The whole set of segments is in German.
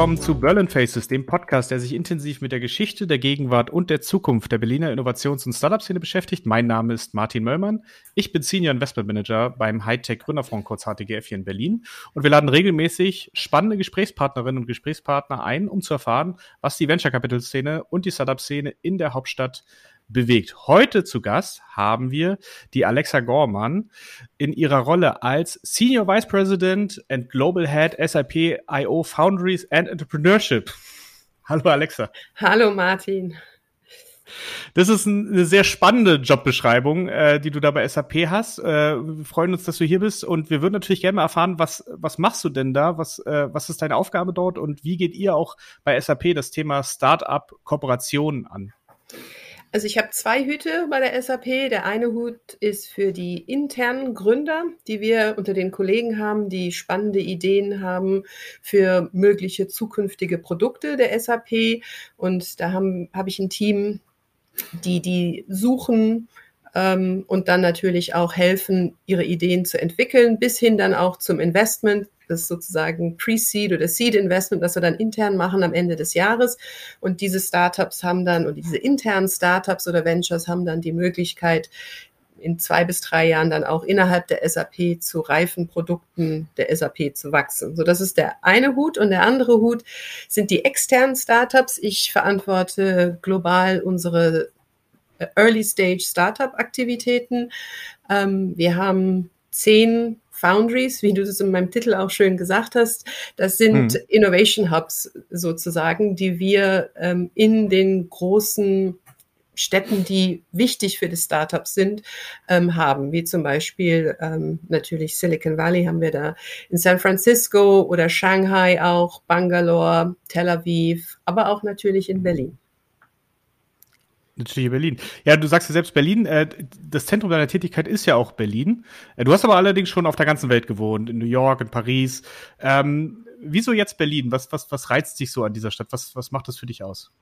Willkommen zu Berlin Faces, dem Podcast, der sich intensiv mit der Geschichte, der Gegenwart und der Zukunft der Berliner Innovations- und Startup-Szene beschäftigt. Mein Name ist Martin Möllmann. Ich bin Senior Investment Manager beim Hightech Gründerfonds, kurz HTGF hier in Berlin. Und wir laden regelmäßig spannende Gesprächspartnerinnen und Gesprächspartner ein, um zu erfahren, was die Venture Capital Szene und die Startup-Szene in der Hauptstadt bewegt. Heute zu Gast haben wir die Alexa Gorman in ihrer Rolle als Senior Vice President and Global Head SAP IO Foundries and Entrepreneurship. Hallo Alexa. Hallo Martin. Das ist eine sehr spannende Jobbeschreibung, äh, die du da bei SAP hast. Äh, wir freuen uns, dass du hier bist und wir würden natürlich gerne mal erfahren, was, was machst du denn da? Was, äh, was ist deine Aufgabe dort und wie geht ihr auch bei SAP das Thema Start-up-Kooperationen an? Also ich habe zwei Hüte bei der SAP. Der eine Hut ist für die internen Gründer, die wir unter den Kollegen haben, die spannende Ideen haben für mögliche zukünftige Produkte der SAP. Und da habe hab ich ein Team, die die suchen ähm, und dann natürlich auch helfen, ihre Ideen zu entwickeln, bis hin dann auch zum Investment, das sozusagen Pre-Seed oder Seed-Investment, was wir dann intern machen am Ende des Jahres. Und diese Startups haben dann, und diese internen Startups oder Ventures haben dann die Möglichkeit, in zwei bis drei Jahren dann auch innerhalb der SAP zu reifen Produkten der SAP zu wachsen. So, das ist der eine Hut und der andere Hut sind die externen Startups. Ich verantworte global unsere Early Stage Startup Aktivitäten. Ähm, wir haben zehn Foundries, wie du es in meinem Titel auch schön gesagt hast. Das sind hm. Innovation Hubs sozusagen, die wir ähm, in den großen Städten, die wichtig für die Startups sind, ähm, haben, wie zum Beispiel ähm, natürlich Silicon Valley haben wir da in San Francisco oder Shanghai auch, Bangalore, Tel Aviv, aber auch natürlich in Berlin. Natürlich Berlin. Ja, du sagst ja selbst Berlin, äh, das Zentrum deiner Tätigkeit ist ja auch Berlin. Äh, du hast aber allerdings schon auf der ganzen Welt gewohnt, in New York, in Paris. Ähm, wieso jetzt Berlin? Was, was, was reizt dich so an dieser Stadt? Was, was macht das für dich aus?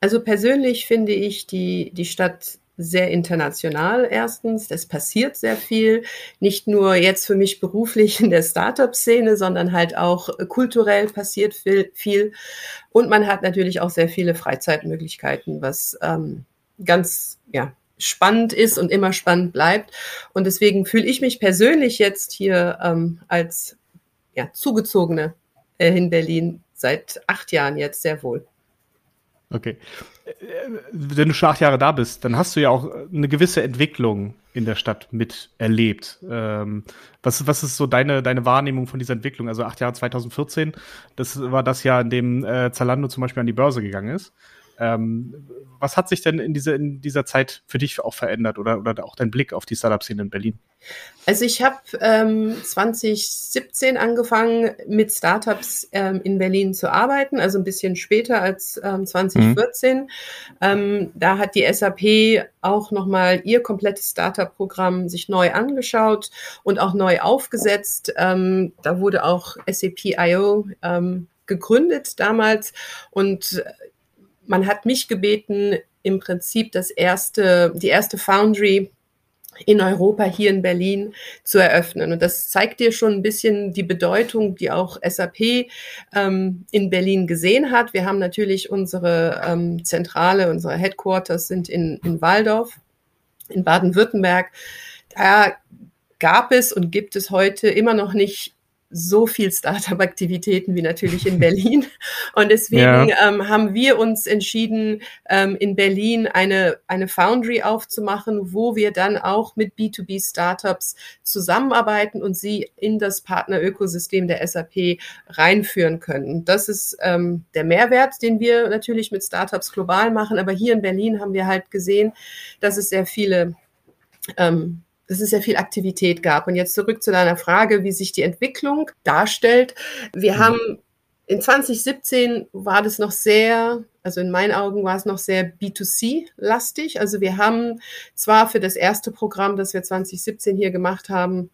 Also persönlich finde ich die, die Stadt sehr international erstens. Es passiert sehr viel, nicht nur jetzt für mich beruflich in der Startup-Szene, sondern halt auch kulturell passiert viel, viel. Und man hat natürlich auch sehr viele Freizeitmöglichkeiten, was ähm, ganz ja, spannend ist und immer spannend bleibt. Und deswegen fühle ich mich persönlich jetzt hier ähm, als ja, Zugezogene äh, in Berlin seit acht Jahren jetzt sehr wohl. Okay. Wenn du schon acht Jahre da bist, dann hast du ja auch eine gewisse Entwicklung in der Stadt miterlebt. Ähm, was, was ist so deine, deine Wahrnehmung von dieser Entwicklung? Also acht Jahre 2014, das war das Jahr, in dem äh, Zalando zum Beispiel an die Börse gegangen ist. Ähm, was hat sich denn in, diese, in dieser Zeit für dich auch verändert oder, oder auch dein Blick auf die Startup-Szene in Berlin? Also ich habe ähm, 2017 angefangen, mit Startups ähm, in Berlin zu arbeiten, also ein bisschen später als ähm, 2014. Mhm. Da hat die SAP auch nochmal ihr komplettes Startup-Programm sich neu angeschaut und auch neu aufgesetzt. Ähm, da wurde auch SAP.io ähm, gegründet damals und man hat mich gebeten, im Prinzip das erste, die erste Foundry in Europa hier in Berlin zu eröffnen. Und das zeigt dir schon ein bisschen die Bedeutung, die auch SAP ähm, in Berlin gesehen hat. Wir haben natürlich unsere ähm, Zentrale, unsere Headquarters sind in, in Waldorf, in Baden-Württemberg. Da gab es und gibt es heute immer noch nicht so viel Startup-Aktivitäten wie natürlich in Berlin. Und deswegen ja. ähm, haben wir uns entschieden, ähm, in Berlin eine, eine Foundry aufzumachen, wo wir dann auch mit B2B-Startups zusammenarbeiten und sie in das Partnerökosystem der SAP reinführen können. Das ist ähm, der Mehrwert, den wir natürlich mit Startups global machen. Aber hier in Berlin haben wir halt gesehen, dass es sehr viele ähm, dass es ja viel Aktivität gab. Und jetzt zurück zu deiner Frage, wie sich die Entwicklung darstellt. Wir mhm. haben in 2017 war das noch sehr, also in meinen Augen war es noch sehr B2C-lastig. Also wir haben zwar für das erste Programm, das wir 2017 hier gemacht haben,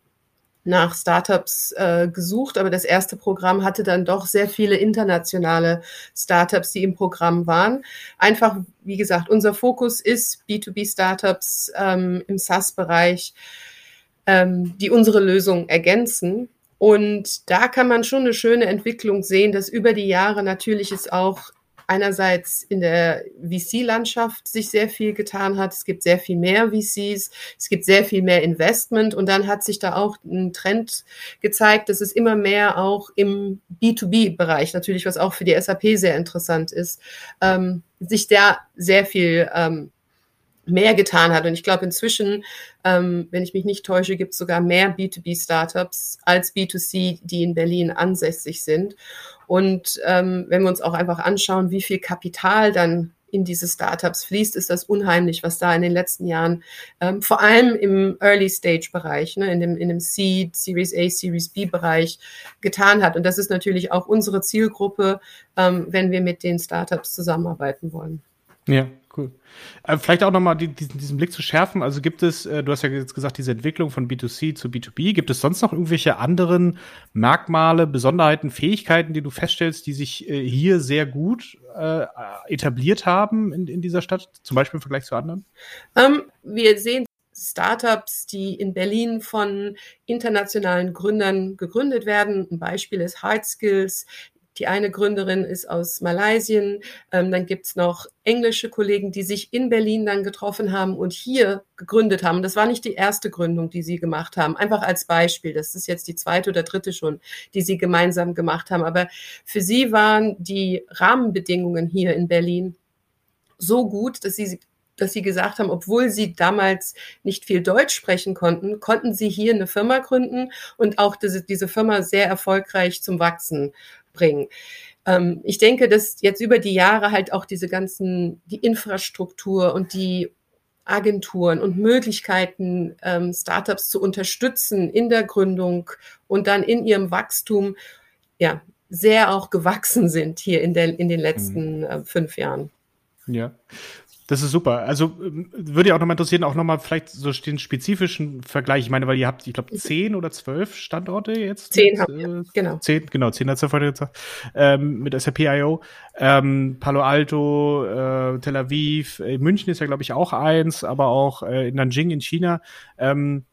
nach Startups äh, gesucht, aber das erste Programm hatte dann doch sehr viele internationale Startups, die im Programm waren. Einfach, wie gesagt, unser Fokus ist B2B-Startups ähm, im SaaS-Bereich, ähm, die unsere Lösung ergänzen. Und da kann man schon eine schöne Entwicklung sehen, dass über die Jahre natürlich es auch einerseits in der VC-Landschaft sich sehr viel getan hat. Es gibt sehr viel mehr VCs, es gibt sehr viel mehr Investment und dann hat sich da auch ein Trend gezeigt, dass es immer mehr auch im B2B-Bereich, natürlich was auch für die SAP sehr interessant ist, ähm, sich da sehr viel ähm, mehr getan hat. Und ich glaube, inzwischen, ähm, wenn ich mich nicht täusche, gibt es sogar mehr B2B-Startups als B2C, die in Berlin ansässig sind. Und ähm, wenn wir uns auch einfach anschauen, wie viel Kapital dann in diese Startups fließt, ist das unheimlich, was da in den letzten Jahren, ähm, vor allem im Early-Stage-Bereich, ne, in, dem, in dem Seed, Series A, Series B-Bereich getan hat. Und das ist natürlich auch unsere Zielgruppe, ähm, wenn wir mit den Startups zusammenarbeiten wollen. Ja, cool. Äh, vielleicht auch nochmal die, diesen, diesen Blick zu schärfen. Also gibt es, äh, du hast ja jetzt gesagt, diese Entwicklung von B2C zu B2B. Gibt es sonst noch irgendwelche anderen Merkmale, Besonderheiten, Fähigkeiten, die du feststellst, die sich äh, hier sehr gut äh, etabliert haben in, in dieser Stadt, zum Beispiel im Vergleich zu anderen? Ähm, wir sehen Startups, die in Berlin von internationalen Gründern gegründet werden. Ein Beispiel ist Hard Skills, die eine Gründerin ist aus Malaysien. Ähm, dann gibt's noch englische Kollegen, die sich in Berlin dann getroffen haben und hier gegründet haben. Das war nicht die erste Gründung, die sie gemacht haben. Einfach als Beispiel. Das ist jetzt die zweite oder dritte schon, die sie gemeinsam gemacht haben. Aber für sie waren die Rahmenbedingungen hier in Berlin so gut, dass sie dass sie gesagt haben, obwohl sie damals nicht viel Deutsch sprechen konnten, konnten sie hier eine Firma gründen und auch diese, diese Firma sehr erfolgreich zum Wachsen bringen. Ähm, ich denke, dass jetzt über die Jahre halt auch diese ganzen, die Infrastruktur und die Agenturen und Möglichkeiten, ähm, Startups zu unterstützen in der Gründung und dann in ihrem Wachstum, ja, sehr auch gewachsen sind hier in, der, in den letzten mhm. äh, fünf Jahren. Ja. Das ist super. Also ähm, würde ja auch nochmal interessieren, auch nochmal vielleicht so den spezifischen Vergleich. Ich meine, weil ihr habt, ich glaube, zehn oder zwölf Standorte jetzt. Zehn haben wir, äh, genau. Zehn, genau, zehn hat es ja vorhin gesagt, ähm, mit SAP.io. Ähm, Palo Alto, äh, Tel Aviv, in München ist ja, glaube ich, auch eins, aber auch äh, in Nanjing in China. Ähm,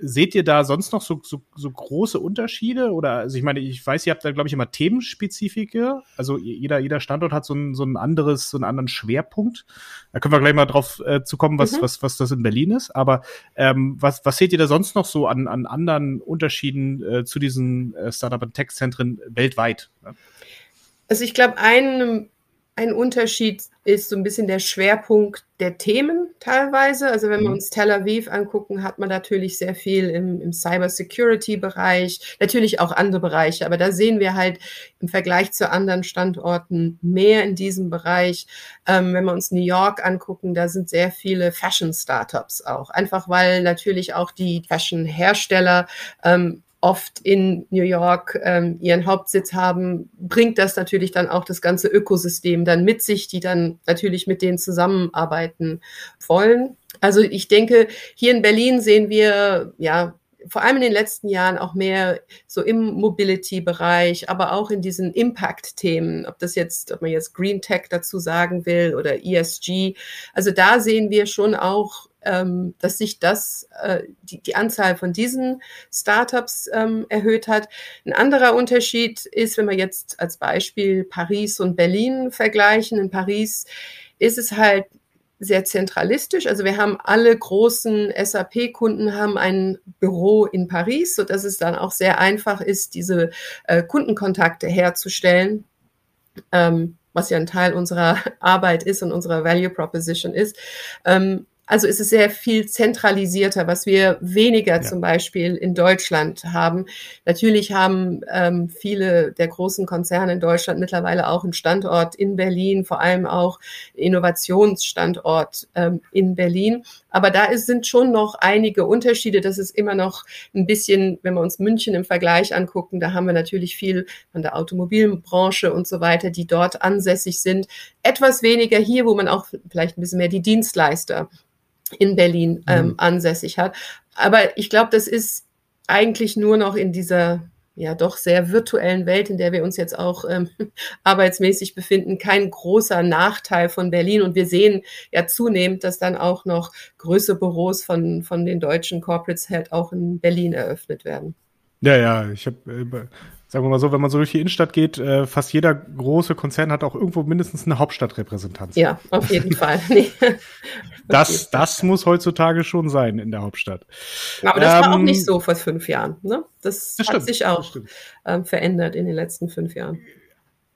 seht ihr da sonst noch so, so, so große Unterschiede? Oder, also ich meine, ich weiß, ihr habt da, glaube ich, immer Themenspezifike. Also jeder, jeder Standort hat so ein, so ein anderes, so einen anderen Schwerpunkt. Da können wir gleich mal drauf äh, zu kommen, was, mhm. was, was das in Berlin ist. Aber ähm, was, was seht ihr da sonst noch so an, an anderen Unterschieden äh, zu diesen äh, Startup- und Tech-Zentren weltweit? Also ich glaube, ein ein Unterschied ist so ein bisschen der Schwerpunkt der Themen teilweise. Also wenn wir mhm. uns Tel Aviv angucken, hat man natürlich sehr viel im, im Cyber-Security-Bereich, natürlich auch andere Bereiche, aber da sehen wir halt im Vergleich zu anderen Standorten mehr in diesem Bereich. Ähm, wenn wir uns New York angucken, da sind sehr viele Fashion-Startups auch, einfach weil natürlich auch die Fashion-Hersteller ähm, oft in New York ähm, ihren Hauptsitz haben, bringt das natürlich dann auch das ganze Ökosystem dann mit sich, die dann natürlich mit denen zusammenarbeiten wollen. Also ich denke, hier in Berlin sehen wir ja vor allem in den letzten Jahren auch mehr so im Mobility-Bereich, aber auch in diesen Impact-Themen, ob das jetzt, ob man jetzt Green Tech dazu sagen will oder ESG. Also da sehen wir schon auch ähm, dass sich das, äh, die, die Anzahl von diesen Startups ähm, erhöht hat. Ein anderer Unterschied ist, wenn wir jetzt als Beispiel Paris und Berlin vergleichen. In Paris ist es halt sehr zentralistisch. Also wir haben alle großen SAP-Kunden haben ein Büro in Paris, so dass es dann auch sehr einfach ist, diese äh, Kundenkontakte herzustellen. Ähm, was ja ein Teil unserer Arbeit ist und unserer Value Proposition ist. Ähm, also ist es sehr viel zentralisierter, was wir weniger ja. zum Beispiel in Deutschland haben. Natürlich haben ähm, viele der großen Konzerne in Deutschland mittlerweile auch einen Standort in Berlin, vor allem auch Innovationsstandort ähm, in Berlin. Aber da ist, sind schon noch einige Unterschiede. Das ist immer noch ein bisschen, wenn wir uns München im Vergleich angucken, da haben wir natürlich viel von der Automobilbranche und so weiter, die dort ansässig sind. Etwas weniger hier, wo man auch vielleicht ein bisschen mehr die Dienstleister in Berlin ähm, mhm. ansässig hat. Aber ich glaube, das ist eigentlich nur noch in dieser ja doch sehr virtuellen Welt, in der wir uns jetzt auch ähm, arbeitsmäßig befinden, kein großer Nachteil von Berlin. Und wir sehen ja zunehmend, dass dann auch noch größere Büros von, von den deutschen Corporates halt auch in Berlin eröffnet werden. Ja, ja, ich habe äh, sagen wir mal so, wenn man so durch die Innenstadt geht, äh, fast jeder große Konzern hat auch irgendwo mindestens eine Hauptstadtrepräsentanz. Ja, auf jeden Fall. Nee. das, das muss heutzutage schon sein in der Hauptstadt. Aber das ähm, war auch nicht ähm, so vor fünf Jahren. Ne? Das, das hat stimmt, sich auch ähm, verändert in den letzten fünf Jahren.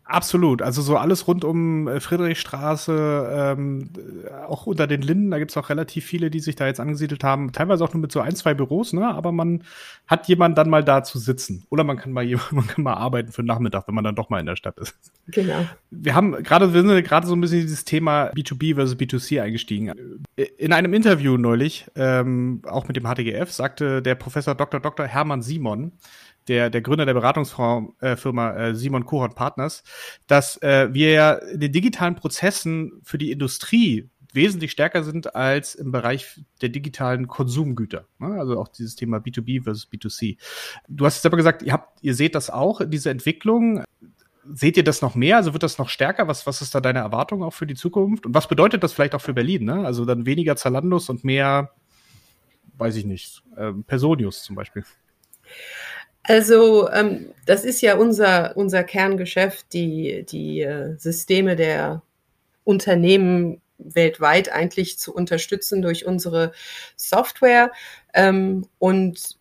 Absolut. Also so alles rund um äh, Friedrichstraße, ähm, auch unter den Linden, da gibt's auch relativ viele, die sich da jetzt angesiedelt haben. Teilweise auch nur mit so ein, zwei Büros, ne? Aber man hat jemanden dann mal da zu sitzen. Oder man kann mal man kann mal arbeiten für den Nachmittag, wenn man dann doch mal in der Stadt ist. Genau. Wir haben gerade, wir sind gerade so ein bisschen dieses Thema B2B versus B2C eingestiegen. In einem Interview neulich, ähm, auch mit dem HTGF, sagte der Professor Dr. Dr. Hermann Simon, der, der Gründer der Beratungsfirma äh, Simon Kohort Partners, dass äh, wir ja in den digitalen Prozessen für die Industrie wesentlich stärker sind als im Bereich der digitalen Konsumgüter. Ne? Also auch dieses Thema B2B versus B2C. Du hast selber gesagt, ihr habt, ihr seht das auch, diese Entwicklung. Seht ihr das noch mehr? Also wird das noch stärker? Was, was ist da deine Erwartung auch für die Zukunft? Und was bedeutet das vielleicht auch für Berlin? Ne? Also dann weniger Zalandos und mehr, weiß ich nicht, äh, Personius zum Beispiel. Also ähm, das ist ja unser, unser Kerngeschäft, die, die äh, Systeme der Unternehmen weltweit eigentlich zu unterstützen durch unsere Software. Ähm, und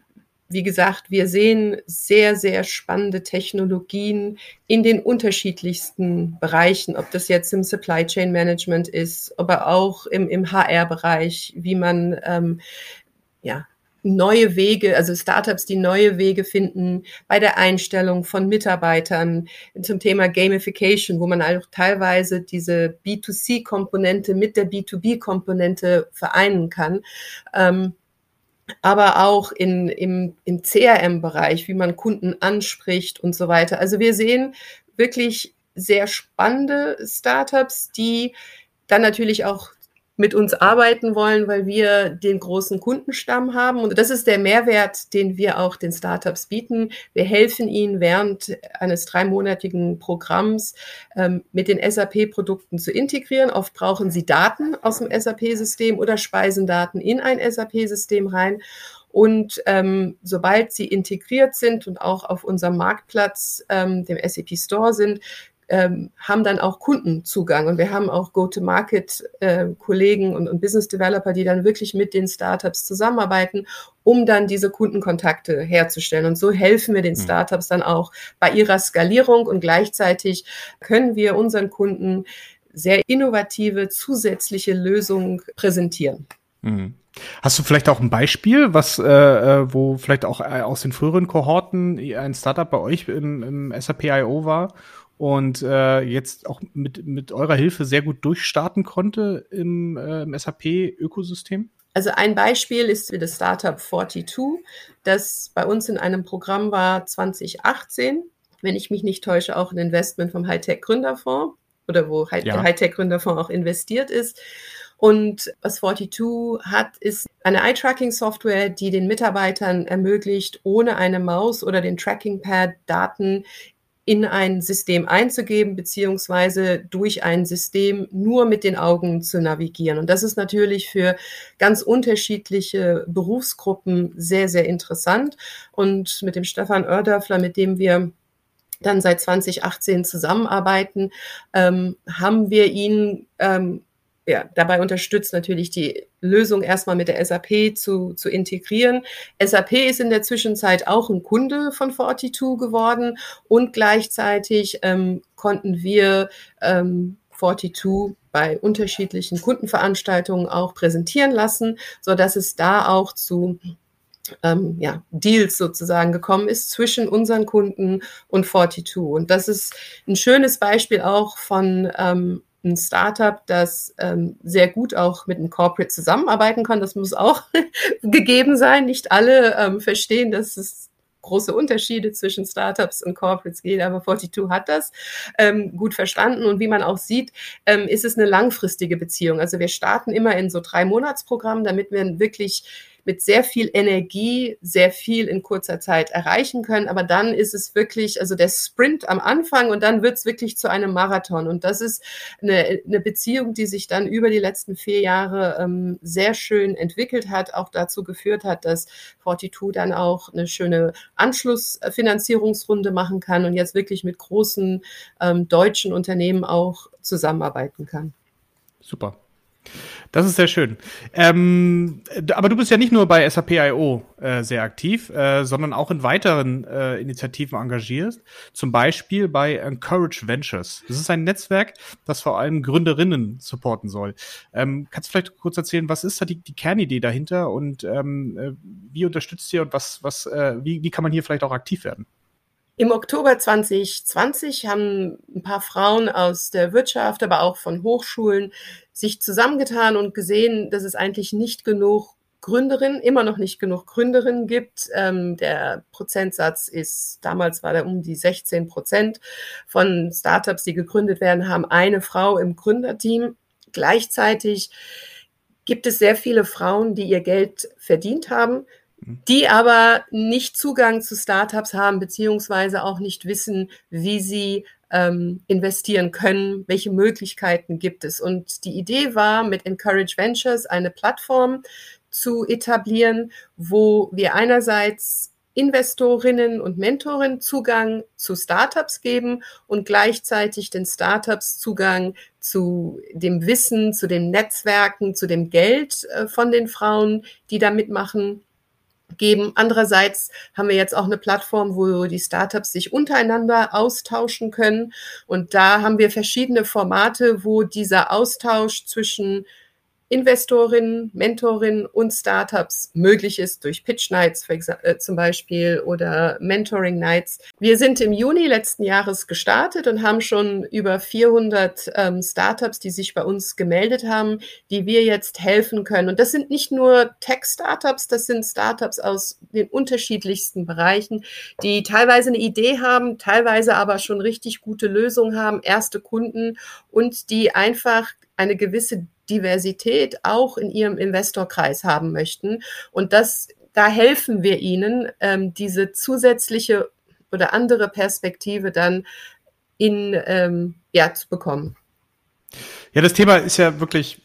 wie gesagt, wir sehen sehr, sehr spannende Technologien in den unterschiedlichsten Bereichen, ob das jetzt im Supply Chain Management ist, aber auch im, im HR-Bereich, wie man ähm, ja, neue Wege, also Startups, die neue Wege finden bei der Einstellung von Mitarbeitern zum Thema Gamification, wo man auch teilweise diese B2C-Komponente mit der B2B-Komponente vereinen kann. Ähm, aber auch in, im, im CRM-Bereich, wie man Kunden anspricht und so weiter. Also wir sehen wirklich sehr spannende Startups, die dann natürlich auch mit uns arbeiten wollen, weil wir den großen Kundenstamm haben. Und das ist der Mehrwert, den wir auch den Startups bieten. Wir helfen ihnen während eines dreimonatigen Programms ähm, mit den SAP-Produkten zu integrieren. Oft brauchen sie Daten aus dem SAP-System oder speisen Daten in ein SAP-System rein. Und ähm, sobald sie integriert sind und auch auf unserem Marktplatz, ähm, dem SAP Store sind, ähm, haben dann auch Kundenzugang und wir haben auch Go-to-Market-Kollegen äh, und, und Business Developer, die dann wirklich mit den Startups zusammenarbeiten, um dann diese Kundenkontakte herzustellen. Und so helfen wir den mhm. Startups dann auch bei ihrer Skalierung und gleichzeitig können wir unseren Kunden sehr innovative zusätzliche Lösungen präsentieren. Mhm. Hast du vielleicht auch ein Beispiel, was, äh, äh wo vielleicht auch äh, aus den früheren Kohorten ein Startup bei euch im, im SAP IO war und äh, jetzt auch mit, mit eurer Hilfe sehr gut durchstarten konnte im, äh, im SAP-Ökosystem? Also ein Beispiel ist für das Startup 42, das bei uns in einem Programm war 2018, wenn ich mich nicht täusche, auch ein Investment vom Hightech Gründerfonds oder wo ja. der Hightech Gründerfonds auch investiert ist. Und was 42 hat, ist eine Eye-Tracking-Software, die den Mitarbeitern ermöglicht, ohne eine Maus oder den Tracking-Pad Daten in ein System einzugeben, beziehungsweise durch ein System nur mit den Augen zu navigieren. Und das ist natürlich für ganz unterschiedliche Berufsgruppen sehr, sehr interessant. Und mit dem Stefan Oerdörfler, mit dem wir dann seit 2018 zusammenarbeiten, ähm, haben wir ihn ähm, ja, dabei unterstützt natürlich die Lösung erstmal mit der SAP zu, zu integrieren. SAP ist in der Zwischenzeit auch ein Kunde von 42 geworden und gleichzeitig ähm, konnten wir ähm, 42 bei unterschiedlichen Kundenveranstaltungen auch präsentieren lassen, so dass es da auch zu ähm, ja, Deals sozusagen gekommen ist zwischen unseren Kunden und 42. Und das ist ein schönes Beispiel auch von ähm, ein Startup, das ähm, sehr gut auch mit einem Corporate zusammenarbeiten kann. Das muss auch gegeben sein. Nicht alle ähm, verstehen, dass es große Unterschiede zwischen Startups und Corporates geht, aber 42 hat das ähm, gut verstanden. Und wie man auch sieht, ähm, ist es eine langfristige Beziehung. Also wir starten immer in so drei Monatsprogrammen, damit wir wirklich mit sehr viel Energie sehr viel in kurzer Zeit erreichen können. Aber dann ist es wirklich, also der Sprint am Anfang und dann wird es wirklich zu einem Marathon. Und das ist eine, eine Beziehung, die sich dann über die letzten vier Jahre ähm, sehr schön entwickelt hat, auch dazu geführt hat, dass Fortitude dann auch eine schöne Anschlussfinanzierungsrunde machen kann und jetzt wirklich mit großen ähm, deutschen Unternehmen auch zusammenarbeiten kann. Super. Das ist sehr schön. Ähm, aber du bist ja nicht nur bei SAP.io äh, sehr aktiv, äh, sondern auch in weiteren äh, Initiativen engagiert. Zum Beispiel bei Encourage Ventures. Das ist ein Netzwerk, das vor allem Gründerinnen supporten soll. Ähm, kannst du vielleicht kurz erzählen, was ist da die, die Kernidee dahinter und ähm, äh, wie unterstützt ihr und was, was, äh, wie, wie kann man hier vielleicht auch aktiv werden? Im Oktober 2020 haben ein paar Frauen aus der Wirtschaft, aber auch von Hochschulen sich zusammengetan und gesehen, dass es eigentlich nicht genug Gründerinnen, immer noch nicht genug Gründerinnen gibt. Ähm, der Prozentsatz ist, damals war der um die 16 Prozent von Startups, die gegründet werden, haben eine Frau im Gründerteam. Gleichzeitig gibt es sehr viele Frauen, die ihr Geld verdient haben, die aber nicht Zugang zu Startups haben, beziehungsweise auch nicht wissen, wie sie ähm, investieren können, welche Möglichkeiten gibt es. Und die Idee war, mit Encourage Ventures eine Plattform zu etablieren, wo wir einerseits Investorinnen und Mentorinnen Zugang zu Startups geben und gleichzeitig den Startups Zugang zu dem Wissen, zu den Netzwerken, zu dem Geld äh, von den Frauen, die da mitmachen geben. Andererseits haben wir jetzt auch eine Plattform, wo die Startups sich untereinander austauschen können. Und da haben wir verschiedene Formate, wo dieser Austausch zwischen Investorinnen, Mentorinnen und Startups möglich ist durch Pitch Nights äh, zum Beispiel oder Mentoring Nights. Wir sind im Juni letzten Jahres gestartet und haben schon über 400 ähm, Startups, die sich bei uns gemeldet haben, die wir jetzt helfen können. Und das sind nicht nur Tech-Startups, das sind Startups aus den unterschiedlichsten Bereichen, die teilweise eine Idee haben, teilweise aber schon richtig gute Lösungen haben, erste Kunden und die einfach eine gewisse Diversität auch in ihrem Investorkreis haben möchten. Und das, da helfen wir ihnen, ähm, diese zusätzliche oder andere Perspektive dann in, ähm, ja, zu bekommen. Ja, das Thema ist ja wirklich,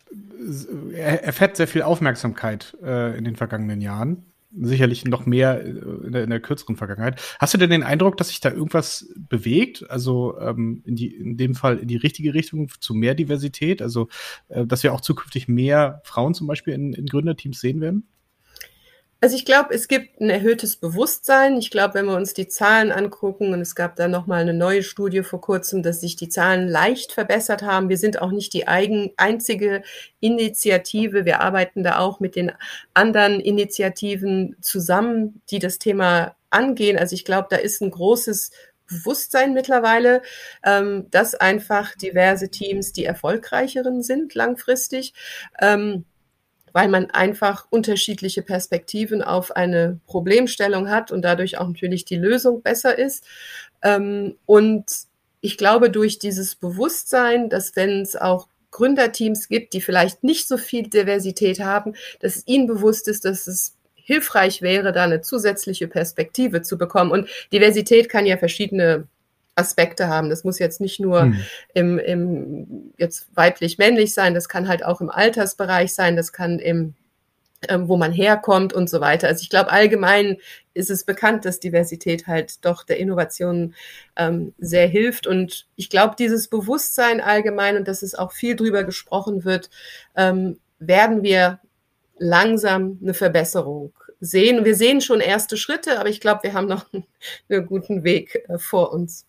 er erfährt sehr viel Aufmerksamkeit äh, in den vergangenen Jahren sicherlich noch mehr äh, in der, in der, kürzeren Vergangenheit. Hast du denn den Eindruck, dass sich da irgendwas bewegt? Also ähm, in, die, in dem Fall in die richtige Richtung zu mehr Diversität? Also, äh, dass wir auch zukünftig mehr Frauen zum Beispiel in, in Gründerteams sehen werden? Also ich glaube, es gibt ein erhöhtes Bewusstsein. Ich glaube, wenn wir uns die Zahlen angucken, und es gab da nochmal eine neue Studie vor kurzem, dass sich die Zahlen leicht verbessert haben. Wir sind auch nicht die eigen, einzige Initiative. Wir arbeiten da auch mit den anderen Initiativen zusammen, die das Thema angehen. Also ich glaube, da ist ein großes Bewusstsein mittlerweile, ähm, dass einfach diverse Teams die erfolgreicheren sind langfristig. Weil man einfach unterschiedliche Perspektiven auf eine Problemstellung hat und dadurch auch natürlich die Lösung besser ist. Ähm, und ich glaube, durch dieses Bewusstsein, dass wenn es auch Gründerteams gibt, die vielleicht nicht so viel Diversität haben, dass es ihnen bewusst ist, dass es hilfreich wäre, da eine zusätzliche Perspektive zu bekommen. Und Diversität kann ja verschiedene Aspekte haben. Das muss jetzt nicht nur hm. im, im jetzt weiblich-männlich sein, das kann halt auch im Altersbereich sein, das kann im ähm, wo man herkommt und so weiter. Also ich glaube, allgemein ist es bekannt, dass Diversität halt doch der Innovation ähm, sehr hilft. Und ich glaube, dieses Bewusstsein allgemein und dass es auch viel drüber gesprochen wird, ähm, werden wir langsam eine Verbesserung sehen. Wir sehen schon erste Schritte, aber ich glaube, wir haben noch einen guten Weg äh, vor uns.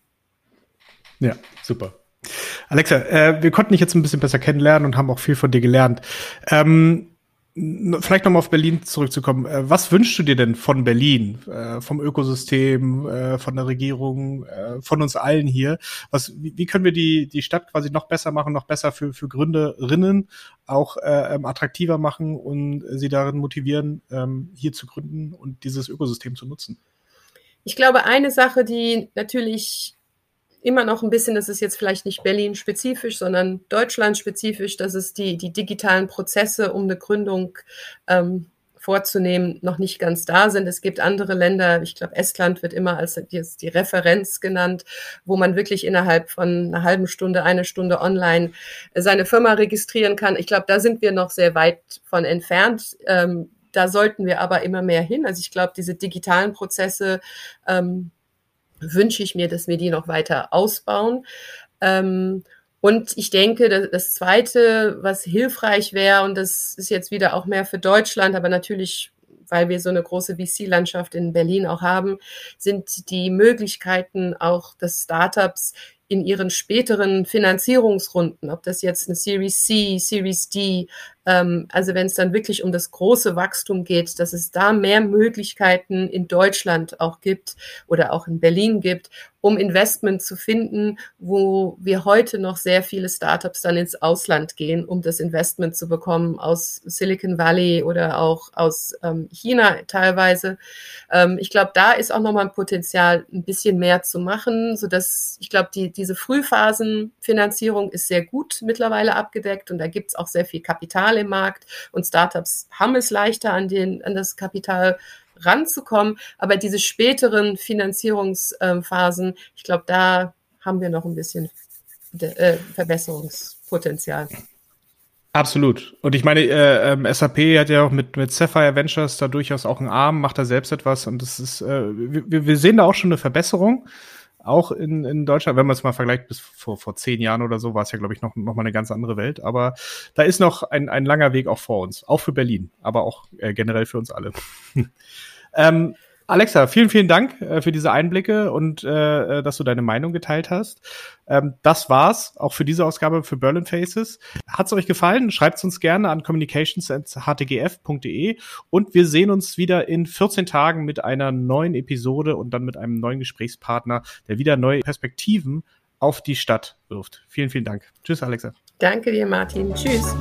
Ja, super. Alexa, äh, wir konnten dich jetzt ein bisschen besser kennenlernen und haben auch viel von dir gelernt. Ähm, vielleicht nochmal auf Berlin zurückzukommen. Äh, was wünschst du dir denn von Berlin, äh, vom Ökosystem, äh, von der Regierung, äh, von uns allen hier? Was, wie, wie, können wir die, die Stadt quasi noch besser machen, noch besser für, für Gründerinnen auch äh, ähm, attraktiver machen und sie darin motivieren, ähm, hier zu gründen und dieses Ökosystem zu nutzen? Ich glaube, eine Sache, die natürlich immer noch ein bisschen, das ist jetzt vielleicht nicht Berlin-spezifisch, sondern Deutschland-spezifisch, dass es die, die digitalen Prozesse um eine Gründung ähm, vorzunehmen, noch nicht ganz da sind. Es gibt andere Länder, ich glaube, Estland wird immer als die Referenz genannt, wo man wirklich innerhalb von einer halben Stunde, eine Stunde online seine Firma registrieren kann. Ich glaube, da sind wir noch sehr weit von entfernt. Ähm, da sollten wir aber immer mehr hin. Also ich glaube, diese digitalen Prozesse ähm, wünsche ich mir, dass wir die noch weiter ausbauen. Ähm, und ich denke, das, Zweite, was hilfreich wäre, und das ist jetzt wieder auch mehr für Deutschland, aber natürlich, weil wir so eine große VC-Landschaft in Berlin auch haben, sind die Möglichkeiten auch des Startups in ihren späteren Finanzierungsrunden, ob das jetzt eine Series C, Series D, ähm, also wenn es dann wirklich um das große Wachstum geht, dass es da mehr Möglichkeiten in Deutschland auch gibt oder auch in Berlin gibt, um Investment zu finden, wo wir heute noch sehr viele Startups dann ins Ausland gehen, um das Investment zu bekommen aus Silicon Valley oder auch aus ähm, China teilweise. Ähm, ich glaube, da ist auch nochmal ein Potenzial, ein bisschen mehr zu machen, so dass ich glaube, die, diese Frühphasenfinanzierung ist sehr gut mittlerweile abgedeckt und da gibt es auch sehr viel Kapital im Markt und Startups haben es leichter an, den, an das Kapital ranzukommen. Aber diese späteren Finanzierungsphasen, ich glaube, da haben wir noch ein bisschen äh, Verbesserungspotenzial. Absolut. Und ich meine, äh, ähm, SAP hat ja auch mit, mit Sapphire Ventures da durchaus auch einen Arm, macht da selbst etwas und das ist, äh, wir, wir sehen da auch schon eine Verbesserung auch in, in Deutschland, wenn man es mal vergleicht, bis vor, vor zehn Jahren oder so, war es ja, glaube ich, noch, noch mal eine ganz andere Welt. Aber da ist noch ein, ein langer Weg auch vor uns, auch für Berlin, aber auch äh, generell für uns alle. ähm, Alexa, vielen, vielen Dank äh, für diese Einblicke und äh, äh, dass du deine Meinung geteilt hast. Ähm, das war's auch für diese Ausgabe für Berlin Faces. Hat's euch gefallen? Schreibt's uns gerne an communications.htgf.de und wir sehen uns wieder in 14 Tagen mit einer neuen Episode und dann mit einem neuen Gesprächspartner, der wieder neue Perspektiven auf die Stadt wirft. Vielen, vielen Dank. Tschüss, Alexa. Danke dir, Martin. Tschüss.